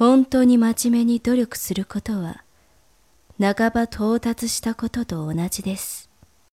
本当に真面目に努力することは、半ば到達したことと同じです。